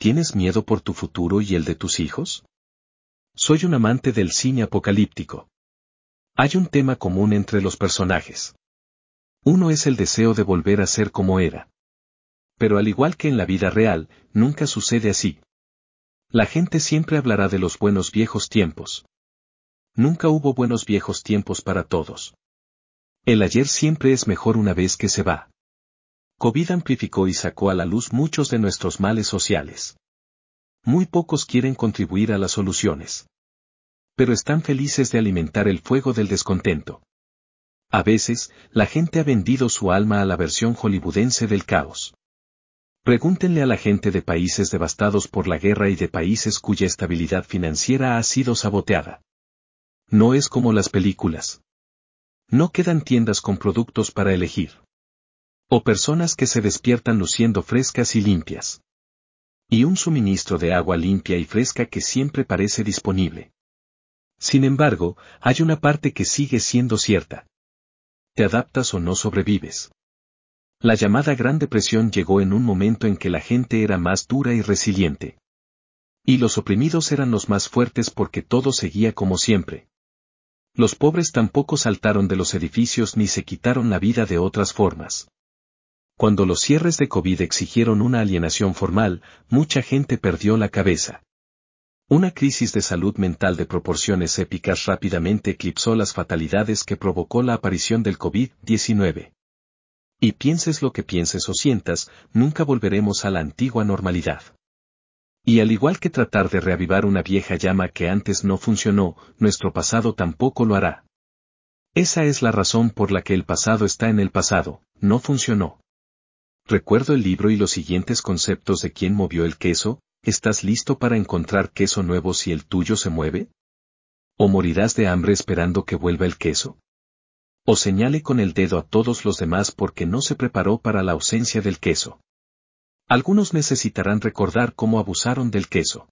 ¿Tienes miedo por tu futuro y el de tus hijos? Soy un amante del cine apocalíptico. Hay un tema común entre los personajes. Uno es el deseo de volver a ser como era. Pero al igual que en la vida real, nunca sucede así. La gente siempre hablará de los buenos viejos tiempos. Nunca hubo buenos viejos tiempos para todos. El ayer siempre es mejor una vez que se va. COVID amplificó y sacó a la luz muchos de nuestros males sociales. Muy pocos quieren contribuir a las soluciones. Pero están felices de alimentar el fuego del descontento. A veces, la gente ha vendido su alma a la versión hollywoodense del caos. Pregúntenle a la gente de países devastados por la guerra y de países cuya estabilidad financiera ha sido saboteada. No es como las películas. No quedan tiendas con productos para elegir. O personas que se despiertan luciendo frescas y limpias. Y un suministro de agua limpia y fresca que siempre parece disponible. Sin embargo, hay una parte que sigue siendo cierta. Te adaptas o no sobrevives. La llamada Gran Depresión llegó en un momento en que la gente era más dura y resiliente. Y los oprimidos eran los más fuertes porque todo seguía como siempre. Los pobres tampoco saltaron de los edificios ni se quitaron la vida de otras formas. Cuando los cierres de COVID exigieron una alienación formal, mucha gente perdió la cabeza. Una crisis de salud mental de proporciones épicas rápidamente eclipsó las fatalidades que provocó la aparición del COVID-19. Y pienses lo que pienses o sientas, nunca volveremos a la antigua normalidad. Y al igual que tratar de reavivar una vieja llama que antes no funcionó, nuestro pasado tampoco lo hará. Esa es la razón por la que el pasado está en el pasado, no funcionó. Recuerdo el libro y los siguientes conceptos de quién movió el queso, ¿estás listo para encontrar queso nuevo si el tuyo se mueve? ¿O morirás de hambre esperando que vuelva el queso? O señale con el dedo a todos los demás porque no se preparó para la ausencia del queso. Algunos necesitarán recordar cómo abusaron del queso.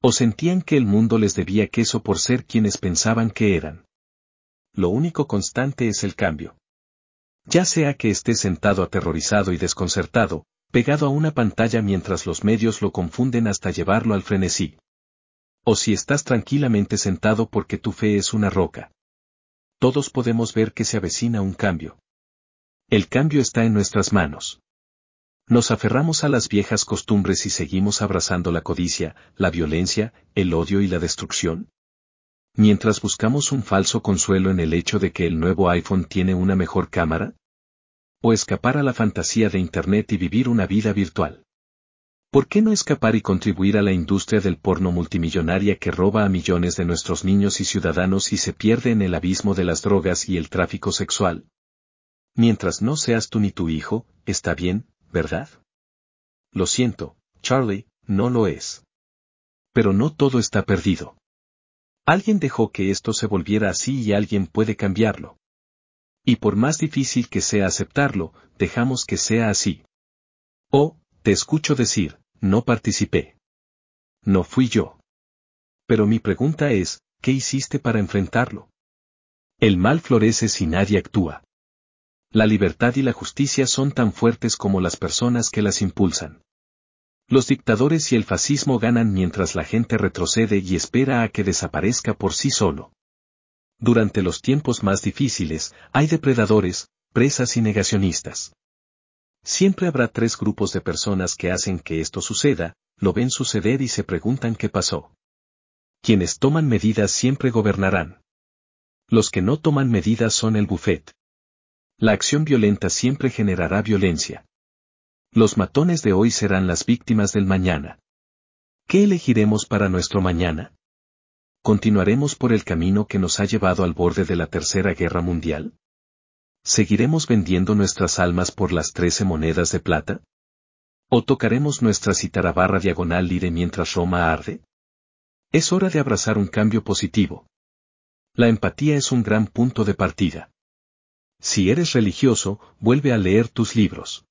O sentían que el mundo les debía queso por ser quienes pensaban que eran. Lo único constante es el cambio. Ya sea que esté sentado aterrorizado y desconcertado, pegado a una pantalla mientras los medios lo confunden hasta llevarlo al frenesí. O si estás tranquilamente sentado porque tu fe es una roca. Todos podemos ver que se avecina un cambio. El cambio está en nuestras manos. Nos aferramos a las viejas costumbres y seguimos abrazando la codicia, la violencia, el odio y la destrucción mientras buscamos un falso consuelo en el hecho de que el nuevo iPhone tiene una mejor cámara? ¿O escapar a la fantasía de Internet y vivir una vida virtual? ¿Por qué no escapar y contribuir a la industria del porno multimillonaria que roba a millones de nuestros niños y ciudadanos y se pierde en el abismo de las drogas y el tráfico sexual? Mientras no seas tú ni tu hijo, está bien, ¿verdad? Lo siento, Charlie, no lo es. Pero no todo está perdido. Alguien dejó que esto se volviera así y alguien puede cambiarlo. Y por más difícil que sea aceptarlo, dejamos que sea así. Oh, te escucho decir, no participé. No fui yo. Pero mi pregunta es, ¿qué hiciste para enfrentarlo? El mal florece si nadie actúa. La libertad y la justicia son tan fuertes como las personas que las impulsan. Los dictadores y el fascismo ganan mientras la gente retrocede y espera a que desaparezca por sí solo. Durante los tiempos más difíciles, hay depredadores, presas y negacionistas. Siempre habrá tres grupos de personas que hacen que esto suceda, lo ven suceder y se preguntan qué pasó. Quienes toman medidas siempre gobernarán. Los que no toman medidas son el buffet. La acción violenta siempre generará violencia. Los matones de hoy serán las víctimas del mañana. ¿Qué elegiremos para nuestro mañana? ¿Continuaremos por el camino que nos ha llevado al borde de la Tercera Guerra Mundial? ¿Seguiremos vendiendo nuestras almas por las trece monedas de plata? ¿O tocaremos nuestra citarabarra diagonal lire mientras Roma arde? Es hora de abrazar un cambio positivo. La empatía es un gran punto de partida. Si eres religioso, vuelve a leer tus libros.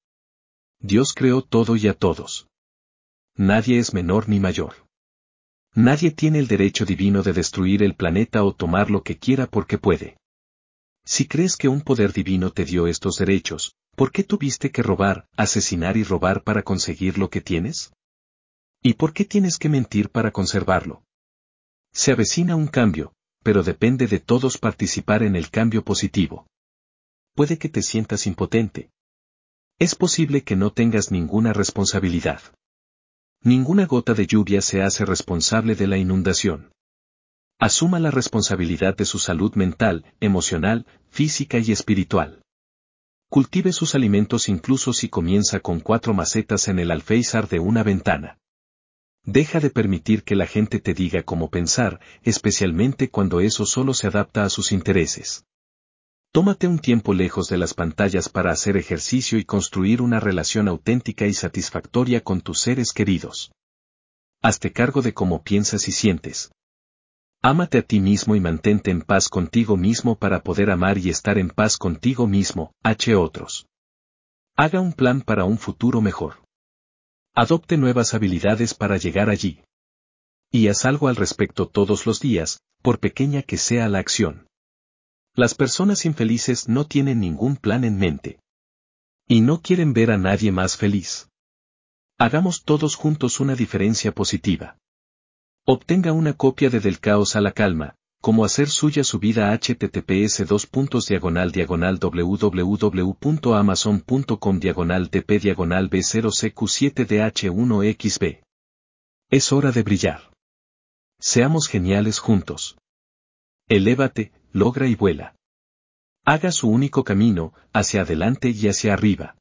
Dios creó todo y a todos. Nadie es menor ni mayor. Nadie tiene el derecho divino de destruir el planeta o tomar lo que quiera porque puede. Si crees que un poder divino te dio estos derechos, ¿por qué tuviste que robar, asesinar y robar para conseguir lo que tienes? ¿Y por qué tienes que mentir para conservarlo? Se avecina un cambio, pero depende de todos participar en el cambio positivo. Puede que te sientas impotente. Es posible que no tengas ninguna responsabilidad. Ninguna gota de lluvia se hace responsable de la inundación. Asuma la responsabilidad de su salud mental, emocional, física y espiritual. Cultive sus alimentos incluso si comienza con cuatro macetas en el alféizar de una ventana. Deja de permitir que la gente te diga cómo pensar, especialmente cuando eso solo se adapta a sus intereses. Tómate un tiempo lejos de las pantallas para hacer ejercicio y construir una relación auténtica y satisfactoria con tus seres queridos. Hazte cargo de cómo piensas y sientes. Ámate a ti mismo y mantente en paz contigo mismo para poder amar y estar en paz contigo mismo, H. otros. Haga un plan para un futuro mejor. Adopte nuevas habilidades para llegar allí. Y haz algo al respecto todos los días, por pequeña que sea la acción. Las personas infelices no tienen ningún plan en mente. Y no quieren ver a nadie más feliz. Hagamos todos juntos una diferencia positiva. Obtenga una copia de Del Caos a la Calma, como hacer suya su vida https diagonal diagonal www.amazon.com diagonal tp diagonal b0cq7dh1xb. Es hora de brillar. Seamos geniales juntos. Elévate, logra y vuela. Haga su único camino, hacia adelante y hacia arriba.